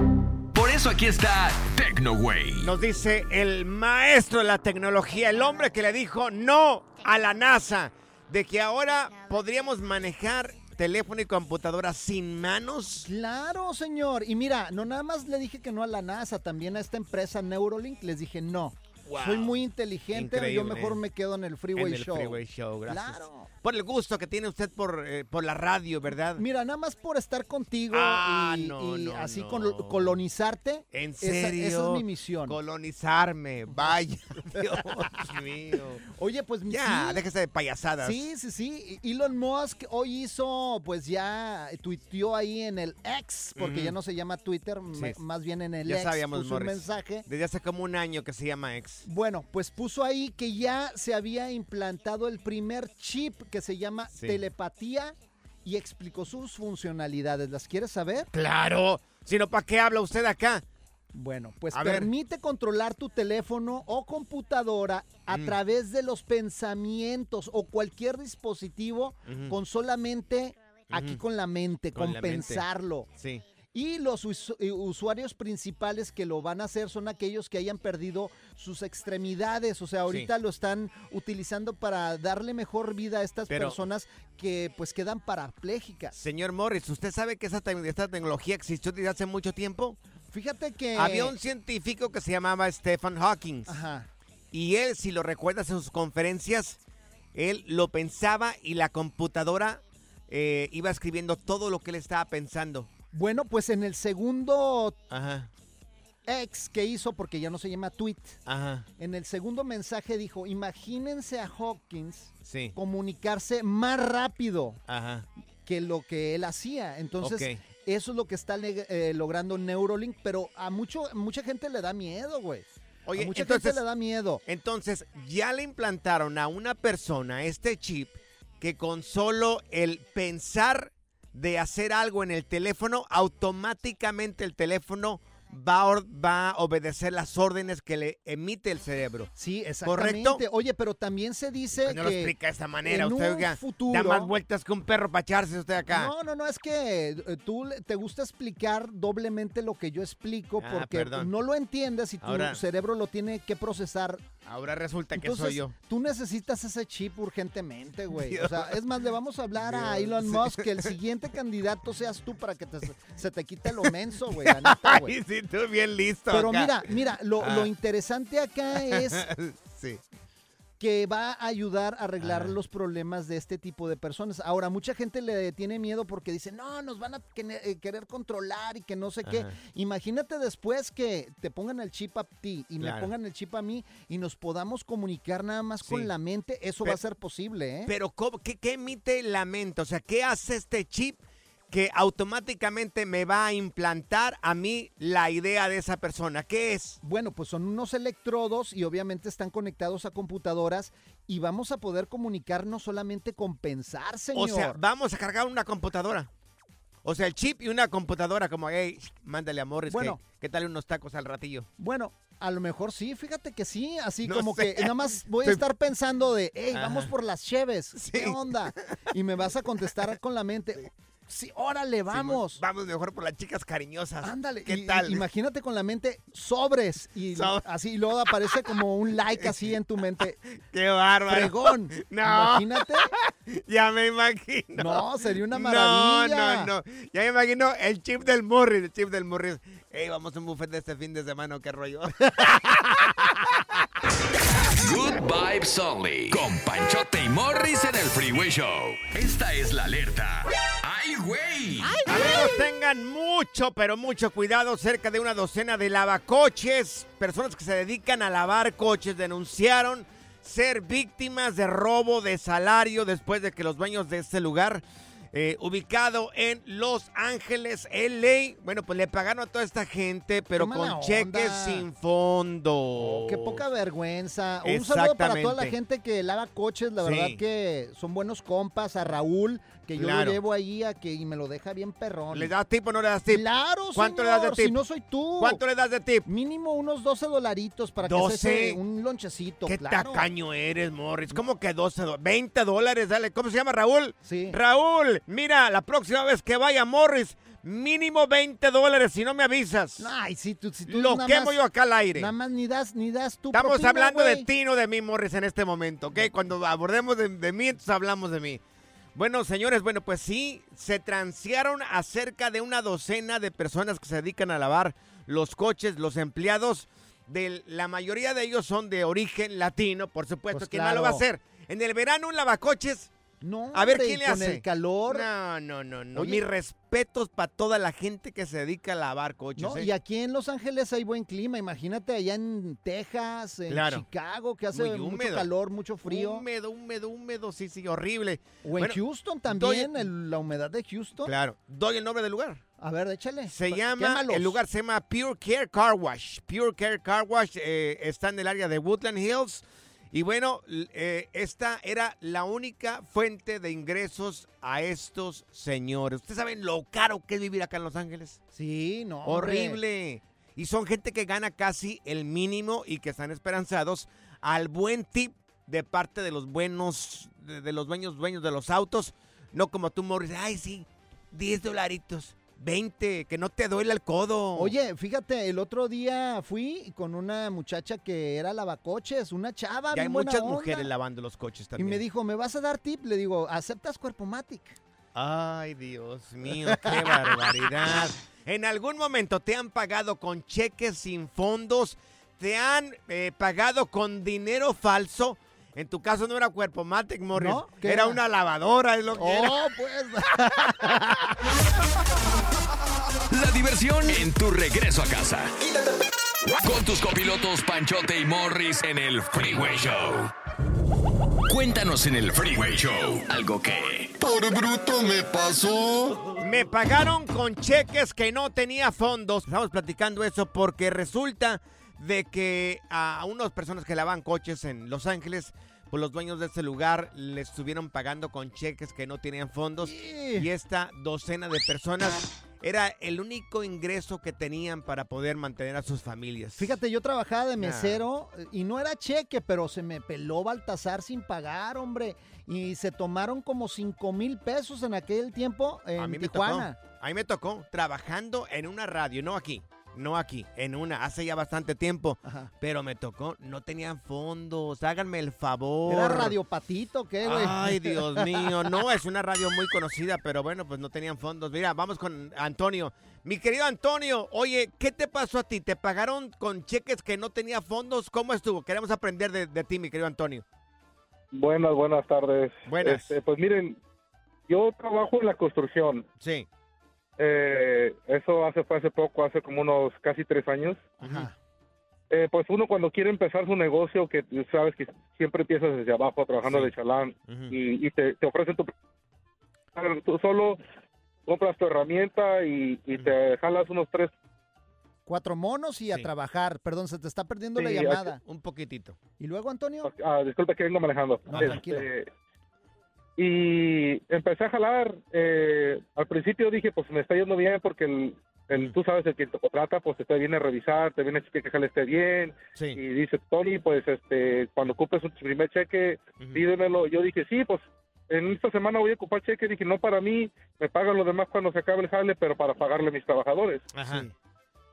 Por eso aquí está TecnoWay. Nos dice el maestro de la tecnología, el hombre que le dijo no a la NASA, de que ahora podríamos manejar teléfono y computadora sin manos. Claro, señor. Y mira, no nada más le dije que no a la NASA, también a esta empresa Neurolink les dije no. Wow. Soy muy inteligente, yo Increíble. mejor me quedo en el Freeway en el Show. Freeway Show, gracias. Claro. Por el gusto que tiene usted por, eh, por la radio, ¿verdad? Mira, nada más por estar contigo Ah, y, no, y no, así no. col- colonizarte. ¿En serio? Esa, es mi misión. Colonizarme, *laughs* vaya, *laughs* Dios mío. Oye, pues Ya, sí. déjese de payasadas. Sí, sí, sí. Elon Musk hoy hizo, pues ya tuiteó ahí en el X, porque ya no se llama Twitter, Sí. más bien en el Ya X sabíamos, puso un mensaje. Desde hace como un año que se llama Bueno, pues puso ahí que ya se había implantado el primer chip que se llama Sí. telepatía y explicó sus funcionalidades. ¿Las quieres saber? Claro. Si no, ¿para qué habla usted acá? Bueno, pues A ver. permite controlar tu teléfono o computadora a Mm. través de los pensamientos o cualquier dispositivo con solamente aquí con la mente, Con con, la mente. pensarlo. Sí. Y los usu- eh, usuarios principales que lo van a hacer son aquellos que hayan perdido sus extremidades. O sea, ahorita lo están utilizando para darle mejor vida a estas Pero- personas que pues quedan parapléjicas. Señor Morris, ¿usted sabe que esa, te- esta tecnología existió desde hace mucho tiempo? Fíjate que... Había un científico que se llamaba Stephen Hawking. Ajá. Y él, si lo recuerdas en sus conferencias, él lo pensaba y la computadora eh, iba escribiendo todo lo que él estaba pensando. Bueno, pues en el segundo Ajá, ex que hizo, porque ya no se llama tweet, ajá, en el segundo mensaje dijo, imagínense a Hawkins sí, comunicarse más rápido ajá. que lo que él hacía. Entonces, eso es lo que está eh, logrando Neurolink, pero a mucho, mucha gente le da miedo, güey. Oye, a mucha entonces- gente le da miedo. Entonces, ya le implantaron a una persona este chip que con solo el pensar de hacer algo en el teléfono, automáticamente el teléfono va a, va a obedecer las órdenes que le emite el cerebro. Sí, exactamente. ¿Correcto? Oye, pero también se dice Pues no lo que explica de esta manera, en usted un oiga, futuro- da más vueltas que un perro para echarse usted acá. No, no, no, es que eh, tú te gusta explicar doblemente lo que yo explico Ah, porque perdón. no lo entiendes y tu Ahora- cerebro lo tiene que procesar. Ahora resulta que Entonces, soy yo. tú necesitas ese chip urgentemente, güey. O sea, es más, le vamos a hablar a. Elon Musk que el siguiente candidato seas tú para que te- se te quite lo menso, güey. la *laughs* neta, güey. Ay, sí, tú bien listo Pero acá. mira, mira, lo, Ah. lo interesante acá es *laughs* sí. Que va a ayudar a arreglar los problemas de este tipo de personas. Ahora, mucha gente le tiene miedo porque dice, no, nos van a eh, querer controlar y que no sé qué. Imagínate después que te pongan el chip a ti y me pongan el chip a mí y nos podamos comunicar nada más Sí. con la mente. Eso Pero- va a ser posible, ¿eh? Pero ¿cómo- qué, qué emite la mente? O sea, ¿qué hace este chip que automáticamente me va a implantar a mí la idea de esa persona? ¿Qué es? Bueno, pues son unos electrodos y obviamente están conectados a computadoras y vamos a poder comunicarnos solamente con pensar, señor. O sea, vamos a cargar una computadora. O sea, el chip y una computadora como, hey, mándale a Morris, Bueno. que, ¿qué tal unos tacos al ratillo? Bueno, a lo mejor sí, fíjate que sí, así No como sé. que nada más voy a estar pensando de, hey, Ajá. vamos por las cheves, ¿qué onda? Y me vas a contestar con la mente, sí, órale, vamos. Sí, vamos mejor por las chicas cariñosas. Ándale, ¿Qué y- tal? imagínate con la mente sobres y *laughs* así y luego aparece como un like así en tu mente. *laughs* ¡Qué bárbaro! Fregón. *laughs* No. Imagínate. Ya me imagino. No, sería una No, maravilla. no, no. Ya me imagino el chip del Morris, el chip del Morris. Ey, vamos a un buffet de este fin de semana, qué rollo. Good Vibes Only. Con Panchote y Morris en el Freeway Show. Esta es la alerta. ¡Ay, güey! Amigos, tengan mucho, pero mucho cuidado. Cerca de una docena de lavacoches, personas que se dedican a lavar coches, denunciaron ser víctimas de robo de salario después de que los dueños de este lugar eh, ubicado en Los Ángeles, LA. Bueno, pues le pagaron a toda esta gente, pero con cheques sin fondo. Qué poca vergüenza. Un saludo para toda la gente que lava coches, la Sí. verdad que son buenos compas. A Raúl, que yo lo llevo ahí a que y me lo deja bien perrón. ¿Le das tip o no le das tip? Claro, ¿Cuánto le das de tip? Si no soy tú. ¿Cuánto le das de tip? Mínimo unos 12 dolaritos para que 12. se un lonchecito. Qué claro. tacaño eres, Morris. ¿Cómo que 12 do- 20 dólares? Dale. ¿Cómo se llama Raúl? Sí. Raúl, mira, la próxima vez que vaya Morris, mínimo 20 dólares si no me avisas. Ay, sí, tú, si tú Lo quemo más- yo acá al aire. Nada más ni das, ni das tu Estamos propina, hablando de ti, no de mí, Morris, en este momento, ¿ok? Cuando abordemos de, de mí, entonces hablamos de mí. Bueno, señores, bueno, pues sí, se transearon a cerca de una docena de personas que se dedican a lavar los coches, los empleados. De, la mayoría de ellos son de origen latino, por supuesto. Pues ¿Quién más lo va a claro. hacer? En el verano un lavacoches. No, A ver hombre, quién le con hace. el calor. No, no, no, no. Oye. Mis respetos para toda la gente que se dedica a lavar coches. No, ¿eh? y aquí en Los Ángeles hay buen clima. Imagínate allá en Texas, en Claro. Chicago, que hace Muy mucho calor, mucho frío. Húmedo, húmedo, húmedo, sí, sí, horrible. O en Bueno, Houston doy- también, el- la humedad de Houston. Claro, doy el nombre del lugar. A ver, échale. Se llama, quémalos. el lugar se llama Pure Care Car Wash. Pure Care Car Wash eh, está en el área de Woodland Hills. Y bueno, eh, esta era la única fuente de ingresos a estos señores. ¿Ustedes saben lo caro que es vivir acá en Los Ángeles? Sí, no. hombre. Horrible. Y son gente que gana casi el mínimo y que están esperanzados al buen tip de parte de los buenos, de, de los dueños, dueños de los autos. No como tú, Morris. Ay, sí, 10 dolaritos, 20, que no te duele el codo. Oye, fíjate, el otro día fui con una muchacha que era lavacoches, una chava. ya hay muchas onda, mujeres lavando los coches Y también. me dijo, ¿me vas a dar tip? Le digo, ¿aceptas Cuerpo Matic? Ay, Dios mío, qué *laughs* barbaridad. En algún momento te han pagado con cheques sin fondos, te han eh, pagado con dinero falso. En tu caso no era cuerpo Matic, Morris. ¿No? ¿Qué Era era? una lavadora, es lo que era. Oh, pues. *laughs* La diversión en tu regreso a casa. Con tus copilotos Panchote y Morris en el Freeway Show. Cuéntanos en el Freeway Show algo que... Por bruto me pasó. Me pagaron con cheques que no tenía fondos. Estamos platicando eso porque resulta de que a unas personas que lavan coches en Los Ángeles, pues los dueños de este lugar les estuvieron pagando con cheques que no tenían fondos. Y esta docena de personas era el único ingreso que tenían para poder mantener a sus familias. Fíjate, yo trabajaba de mesero eh, y no era cheque, pero se me peló Baltasar sin pagar, hombre. Y se tomaron como 5 mil pesos en aquel tiempo en a mí me Tijuana. tocó. A mí me tocó trabajando en una radio, no aquí, no aquí, en una, hace ya bastante tiempo. Pero me tocó, no tenían fondos, háganme el favor. ¿Era Radio Patito qué, güey? Ay, *laughs* Dios mío, no, es una radio muy conocida, pero bueno, pues no tenían fondos. Mira, vamos con Antonio. Mi querido Antonio, oye, ¿qué te pasó a ti? ¿Te pagaron con cheques que no tenía fondos? ¿Cómo estuvo? Queremos aprender de, de ti, mi querido Antonio. Buenas, buenas tardes. Buenas. Este, pues miren, yo trabajo en la construcción. Sí. Eh, eso hace fue hace poco, hace como unos casi tres años. Eh, pues uno cuando quiere empezar su negocio, que sabes que siempre empiezas desde abajo trabajando Sí. de chalán y, y te, te ofrecen tu... Tú solo compras tu herramienta y, y te jalas unos tres Cuatro monos y a trabajar. Perdón, se te está perdiendo la llamada. Un poquitito. ¿Y luego, Antonio? Ah, disculpa que vengo manejando. No, Este, tranquilo. Y empecé a jalar. eh, al principio dije, pues me está yendo bien porque el, el- tú sabes, el que te contrata, pues te viene a revisar, te viene a decir que jale esté bien. Y dice, Tony, pues este, cuando ocupes tu primer cheque, pídemelo. Yo dije, sí, pues en esta semana voy a ocupar cheque. Dije, no para mí, me pagan lo demás cuando se acabe el jale, pero para pagarle a mis trabajadores. Ajá.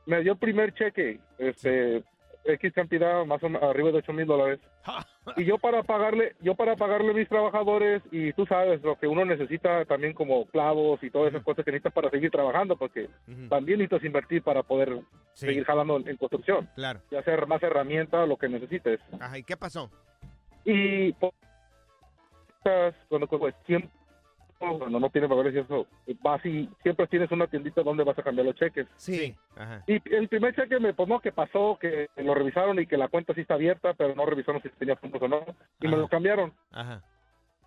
Me dio el primer cheque, este, X cantidad, más o menos, arriba de 8 mil dólares. *laughs* Y yo para pagarle, yo para pagarle a mis trabajadores, y tú sabes lo que uno necesita también como clavos y todas esas cosas que necesitas para seguir trabajando, porque también necesitas invertir para poder Sí. seguir jalando en, en construcción. Claro. Y hacer más herramientas, lo que necesites. Ajá, ¿y qué pasó? Y pues, cuando siempre cuando no tiene papeles y eso, vas y siempre tienes una tiendita donde vas a cambiar los cheques. Sí. Ajá. Y el primer cheque me, pues no, que pasó, que lo revisaron y que la cuenta sí está abierta, pero no revisaron si tenía fondos o no, y me lo cambiaron. Ajá.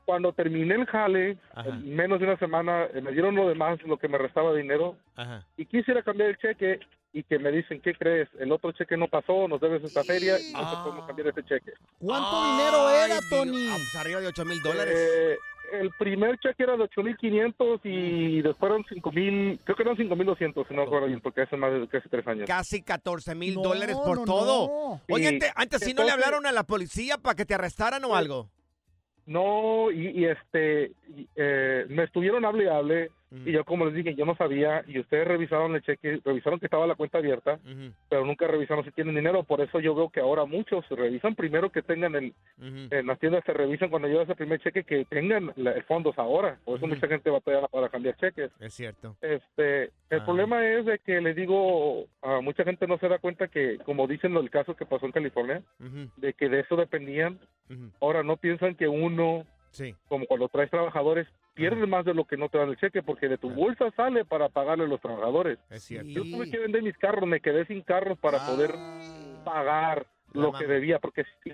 Cuando terminé el jale, en menos de una semana, eh, me dieron lo demás, lo que me restaba de dinero, Ajá. y quisiera cambiar el cheque y que me dicen, ¿qué crees? El otro cheque no pasó, nos debes esta feria y no te podemos cambiar ese cheque. ¿Cuánto dinero era, Tony? Dios. Ah, pues arriba de 8 mil dólares. Eh, el primer cheque era de 8.500 y después eran 5.000, creo que eran 5.200, si no me acuerdo bien, porque hace más de casi tres años. Casi 14 mil No, dólares por no, todo. no. Oye, Sí. ante- antes sí no le hablaron a la policía para que te arrestaran o algo. No, y, y este, y, eh, me estuvieron hable y hable, y yo como les dije, yo no sabía, y ustedes revisaron el cheque, revisaron que estaba la cuenta abierta, pero nunca revisaron si tienen dinero, por eso yo veo que ahora muchos revisan. Primero que tengan el, en las tiendas se revisan cuando llevas el primer cheque que tengan la- fondos ahora, por eso mucha gente batalla para cambiar cheques. Es cierto. Este, el Ah. problema es de que le digo, a mucha gente no se da cuenta que, como dicen el caso que pasó en California, de que de eso dependían, ahora no piensan que uno, Sí. como cuando traes trabajadores, pierdes más de lo que no te dan el cheque, porque de tu bolsa sale para pagarle a los trabajadores. Es cierto. Yo tuve que vender mis carros, me quedé sin carros para poder pagar lo que debía, porque sí,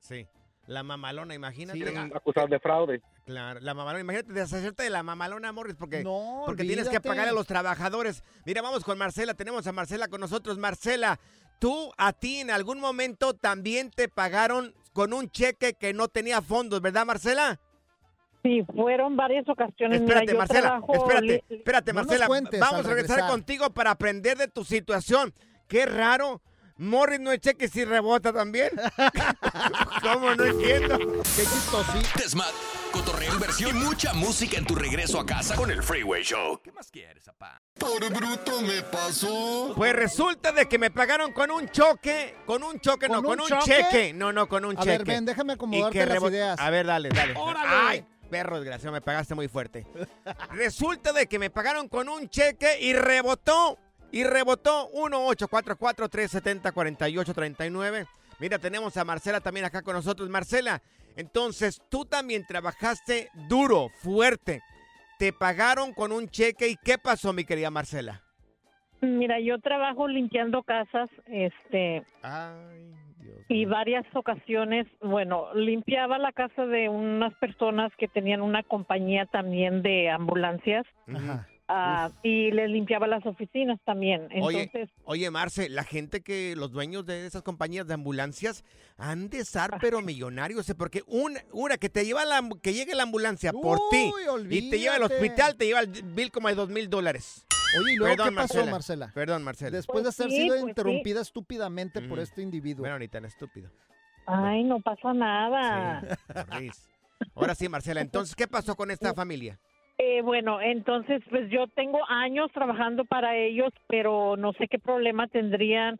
Sí. La mamalona, imagínate. quieren acusar de fraude. Claro, la mamalona, imagínate deshacerte de la mamalona, Morris, porque, No, porque tienes que pagar a los trabajadores. Mira, vamos con Marcela, tenemos a Marcela con nosotros. Marcela, tú a ti en algún momento también te pagaron con un cheque que no tenía fondos, ¿verdad, Marcela? Sí, fueron varias ocasiones. Mira, Espérate, yo Marcela, trabajo espérate, espérate, No Marcela. cuentes Vamos a regresar, regresar. contigo para aprender de tu situación. Qué raro. Morris no es cheque si rebota también. *laughs* ¿Cómo no entiendo? Qué chistosito. Desmat, cotorreo, inversión y mucha música en tu regreso a casa con el Freeway Show. ¿Qué más quieres, papá? Por bruto me pasó. Pues resulta de que me pagaron con un choque, con un choque, no, ¿Con con un un, choque? cheque. No, no, con un A cheque. ver, ven, déjame acomodarte las ideas. A ver, dale, dale. ¡Órale! Ay, perro desgraciado, me pagaste muy fuerte. *laughs* Resulta de que me pagaron con un cheque y rebotó. Y rebotó 1-844-370-4839. Mira, tenemos a Marcela también acá con nosotros. Marcela, entonces tú también trabajaste duro, fuerte. Te pagaron con un cheque. ¿Y qué pasó, mi querida Marcela? Mira, yo trabajo limpiando casas, este, y varias ocasiones, bueno, limpiaba la casa de unas personas que tenían una compañía también de ambulancias ah, y les limpiaba las oficinas también. Entonces, oye, Marce, la gente que, los dueños de esas compañías de ambulancias han de estar pero millonarios, ¿eh? porque una, una que te lleva la, que llegue la ambulancia por ti y te lleva al hospital, te lleva el bill como de dos mil dólares. Oye, ¿y luego Perdón, qué pasó, Marcela? Perdón, Marcela. Después de Pues haber sí, sido pues sí. interrumpida estúpidamente por Ujú. este individuo. Bueno, ni tan estúpido. ay, no pasa nada. Morris. Ahora sí, Marcela, entonces, ¿qué pasó con esta familia? Eh, bueno, entonces, pues yo tengo años trabajando para ellos, pero no sé qué problema tendrían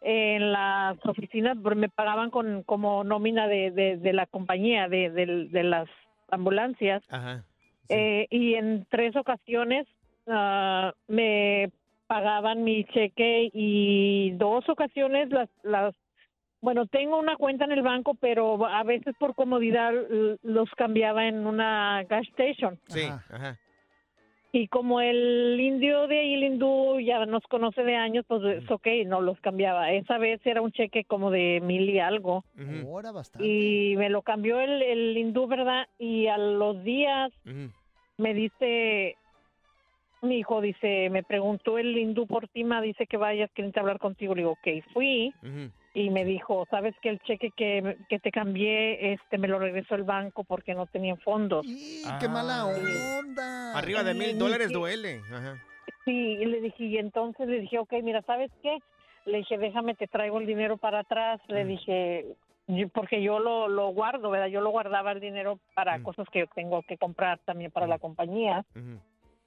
en las oficinas, porque me pagaban con como nómina de, de, de la compañía, de, de, de las ambulancias, Ajá. Eh, y en tres ocasiones ah, me pagaban mi cheque y dos ocasiones las, las bueno, tengo una cuenta en el banco, pero a veces por comodidad los cambiaba en una gas station. Sí, ajá. Y como el indio de ahí, el hindú, ya nos conoce de años, pues es ok, no los cambiaba. Esa vez era un cheque como de mil y algo. Ahora bastante. Y me lo cambió el, el hindú, ¿verdad? Y a los días me dice, mi hijo dice, me preguntó el hindú por ti, ma, dice que vayas, quieren hablar contigo. Le digo, ok, fui. Y me dijo, sabes que el cheque que, que te cambié, este, me lo regresó el banco porque no tenía fondos. ¡Qué mala onda! Arriba de mil dólares dije- duele. Ajá. Sí, y le dije, y entonces le dije, ok, mira, ¿sabes qué? Le dije, déjame, te traigo el dinero para atrás. Le dije, yo- porque yo lo, lo guardo, ¿verdad? Yo lo guardaba el dinero para cosas que tengo que comprar también para la compañía.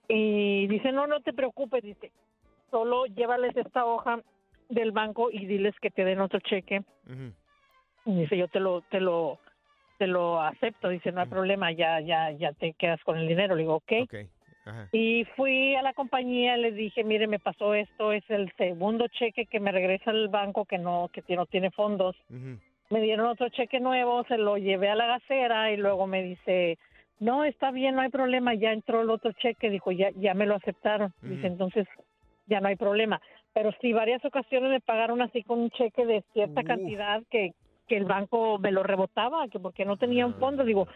Y dice, no, no te preocupes, dice, solo llévales esta hoja del banco y diles que te den otro cheque. Y dice, yo te lo, te lo, te lo acepto. Dice, no hay problema, ya, ya, ya te quedas con el dinero. Le digo, ok. Ajá. Y fui a la compañía, les dije, mire, me pasó esto, es el segundo cheque que me regresa el banco que no, que no tiene fondos. Me dieron otro cheque nuevo, se lo llevé a la gasera y luego me dice, no, está bien, no hay problema, ya entró el otro cheque, dijo, ya, ya me lo aceptaron. Dice, entonces ya no hay problema. Pero sí, varias ocasiones me pagaron así con un cheque de cierta cantidad que, que el banco me lo rebotaba, que porque no tenían fondos. Digo,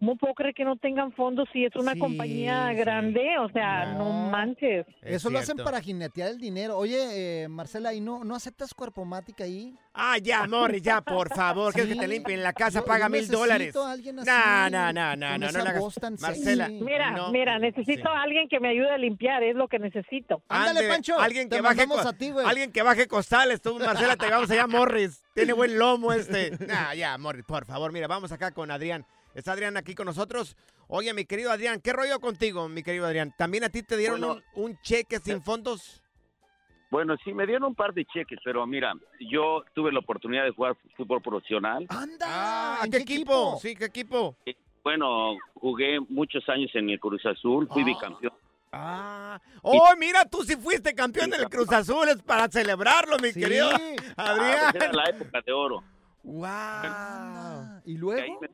¿cómo puedo creer que no tengan fondos si es una Sí, compañía sí. grande? O sea, no, manches. Eso lo hacen para jinetear el dinero. Oye, eh, Marcela, ¿y no, no aceptas cuerpomática ahí? Ah, ya, Morris, ya, por favor. ¿Quieres que te limpien la casa? Yo- Paga yo mil necesito dólares. a alguien así, No, no, no, no, no, no le hagas. voz tan Marcela. Mira, no. mira, necesito a alguien que me ayude a limpiar, es lo que necesito. Ande, Alguien que baje mandamos co- a ti, güey. Alguien que baje costales. Tú, Marcela, te vamos allá, Morris. Tiene buen lomo este. Nah, *laughs* ya, Morris, por favor. Mira, vamos acá con Adrián. Está Adrián aquí con nosotros. Oye, mi querido Adrián, ¿qué rollo contigo, mi querido Adrián? ¿También a ti te dieron Bueno, un, un cheque sin fondos? Bueno, sí, me dieron un par de cheques, pero mira, yo tuve la oportunidad de jugar fútbol profesional. Ah, ¿qué, equipo? Sí, ¿qué equipo? Bueno, jugué muchos años en el Cruz Azul, fui bicampeón. Ah. Oh, mira, tú sí fuiste campeón del Cruz Azul. Es para celebrarlo, mi querido Ah, pues era Adrián. la época de oro. Wow. ¿Y me-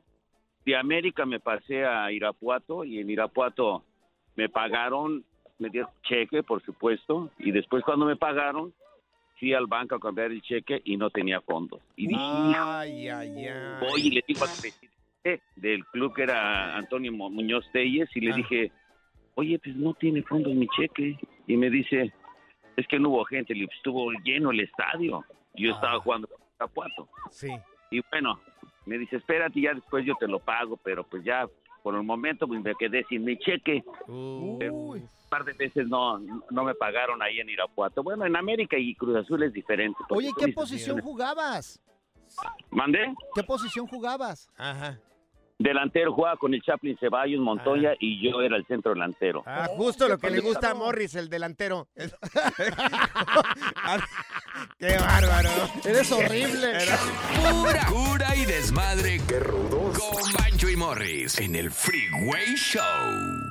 de América me pasé a Irapuato y en Irapuato me pagaron, me dieron cheque, por supuesto, y después cuando me pagaron, fui al banco a cambiar el cheque y no tenía fondos. Y dije, Ay, ay, ay. voy y le digo al presidente del club que era Antonio Mu- Muñoz Telles y le dije, oye, pues no tiene fondos mi cheque. Y me dice, es que no hubo gente, le digo, "Pues, estuvo lleno el estadio. Yo estaba jugando con Irapuato. Sí. Y bueno, me dice, espérate, ya después yo te lo pago, pero pues ya por el momento pues, me quedé sin mi cheque. Pero un par de veces no, no me pagaron ahí en Irapuato. Bueno, en América y Cruz Azul es diferente. Oye, ¿qué posición jugabas? ¿Mandé? ¿Qué posición jugabas? Ajá. Delantero jugaba con el Chaplin Ceballos, Montoya y yo era el centro delantero. Ah, justo lo que le gusta a Morris, el delantero. *laughs* ¡Qué bárbaro! Eres horrible. Pura cura y desmadre. ¡Qué rudos! Con Bancho y Morris en el Freeway Show.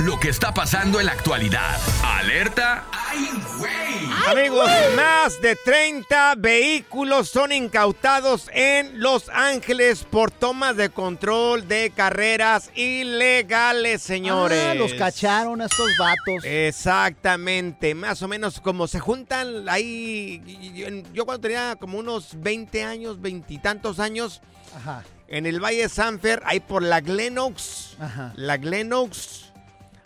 Lo que está pasando en la actualidad. Alerta, ¡ay! Amigos, más de 30 vehículos son incautados en Los Ángeles por tomas de control de carreras ilegales, señores. Ah, los cacharon a estos vatos. Exactamente, más o menos como se juntan ahí. Yo cuando tenía como unos 20 años, veintitantos años, Ajá. en el Valle Sanfer, ahí por la Glenox, Ajá. la Glenox,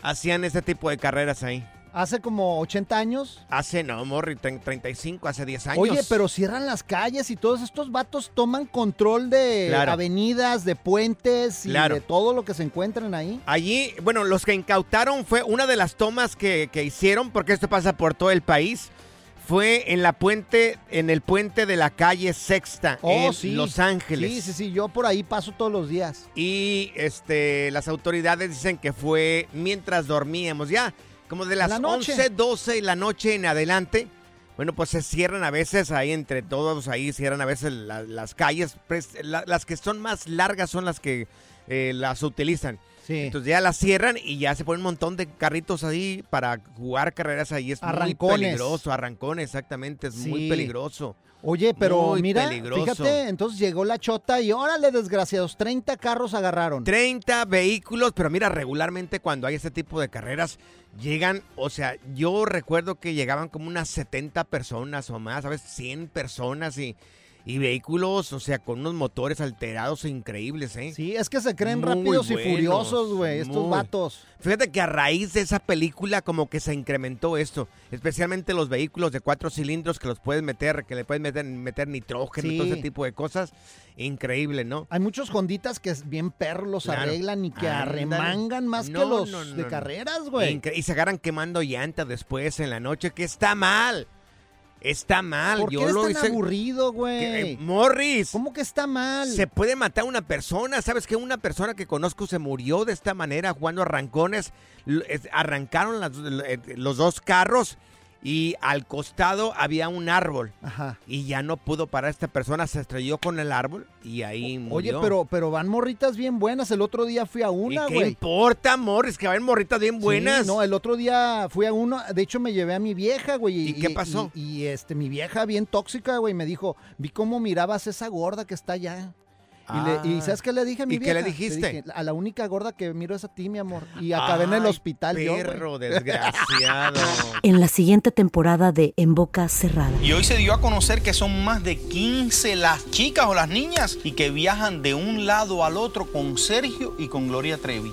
hacían este tipo de carreras ahí. Hace como 80 años. Hace, no, Morri, tre- 35, hace 10 años. Oye, pero cierran las calles y todos estos vatos toman control de Claro. avenidas, de puentes y Claro. de todo lo que se encuentran ahí. Allí, bueno, los que incautaron fue una de las tomas que, que hicieron, porque esto pasa por todo el país. Fue en la puente, en el puente de la calle Sexta, Oh, en sí. Los Ángeles. Sí, sí, sí, yo por ahí paso todos los días. Y este, las autoridades dicen que fue mientras dormíamos. Ya, como de las la noche. 11, 12 de la noche en adelante. Bueno, pues se cierran a veces ahí entre todos, ahí cierran a veces la- las calles. Pues, la- las que son más largas son las que eh, las utilizan. Entonces ya las cierran y ya se ponen un montón de carritos ahí para jugar carreras ahí. Es Arrancones. muy peligroso. Arrancones, exactamente. Es muy peligroso. Oye, pero Muy mira, peligroso. fíjate, entonces llegó la chota y órale, desgraciados, 30 carros agarraron. 30 vehículos, pero mira, regularmente cuando hay este tipo de carreras, llegan, o sea, yo recuerdo que llegaban como unas 70 personas o más, ¿sabes? 100 personas y, y vehículos, o sea, con unos motores alterados increíbles, ¿eh? Sí, es que se creen Muy rápidos y furiosos, güey, estos muy. vatos. Fíjate que a raíz de esa película como que se incrementó esto, especialmente los vehículos de cuatro cilindros que los puedes meter, que le puedes meter, meter nitrógeno y todo ese tipo de cosas, increíble, ¿no? Hay muchos honditas que bien perros los Claro. arreglan y que arremangan más No, que los no, no, de carreras, güey. Y se agarran quemando llantas después en la noche, que está mal. Está mal. ¿Por qué Yo eres lo tan hice. aburrido, Que, güey? eh, Morris. ¿Cómo que está mal? Se puede matar a una persona. ¿Sabes que Una persona que conozco se murió de esta manera jugando arrancones. Arrancaron las- eh, los dos carros y al costado había un árbol. Ajá. Y ya no pudo parar esta persona. Se estrelló con el árbol y ahí Oye, murió. pero, pero van morritas bien buenas. El otro día fui a ¿Y una, qué güey. importa, Morris? Que vayan morritas bien buenas. Sí, no, el otro día fui a uno, de hecho me llevé a mi vieja, güey. ¿Y qué pasó? Y, y, este, mi vieja bien tóxica, güey, me dijo, vi cómo mirabas esa gorda que está allá. Y, le- y Ah. ¿sabes qué le dije a mi ¿Y qué le vieja? dijiste? dije, a la única gorda que miro es a ti, mi amor. Y acabé en el Ay, hospital yo, perro desgraciado. *laughs* En la siguiente temporada de En Boca Cerrada. Y hoy se dio a conocer que son más de 15 las chicas o las niñas y que viajan de un lado al otro con Sergio y con Gloria Trevi.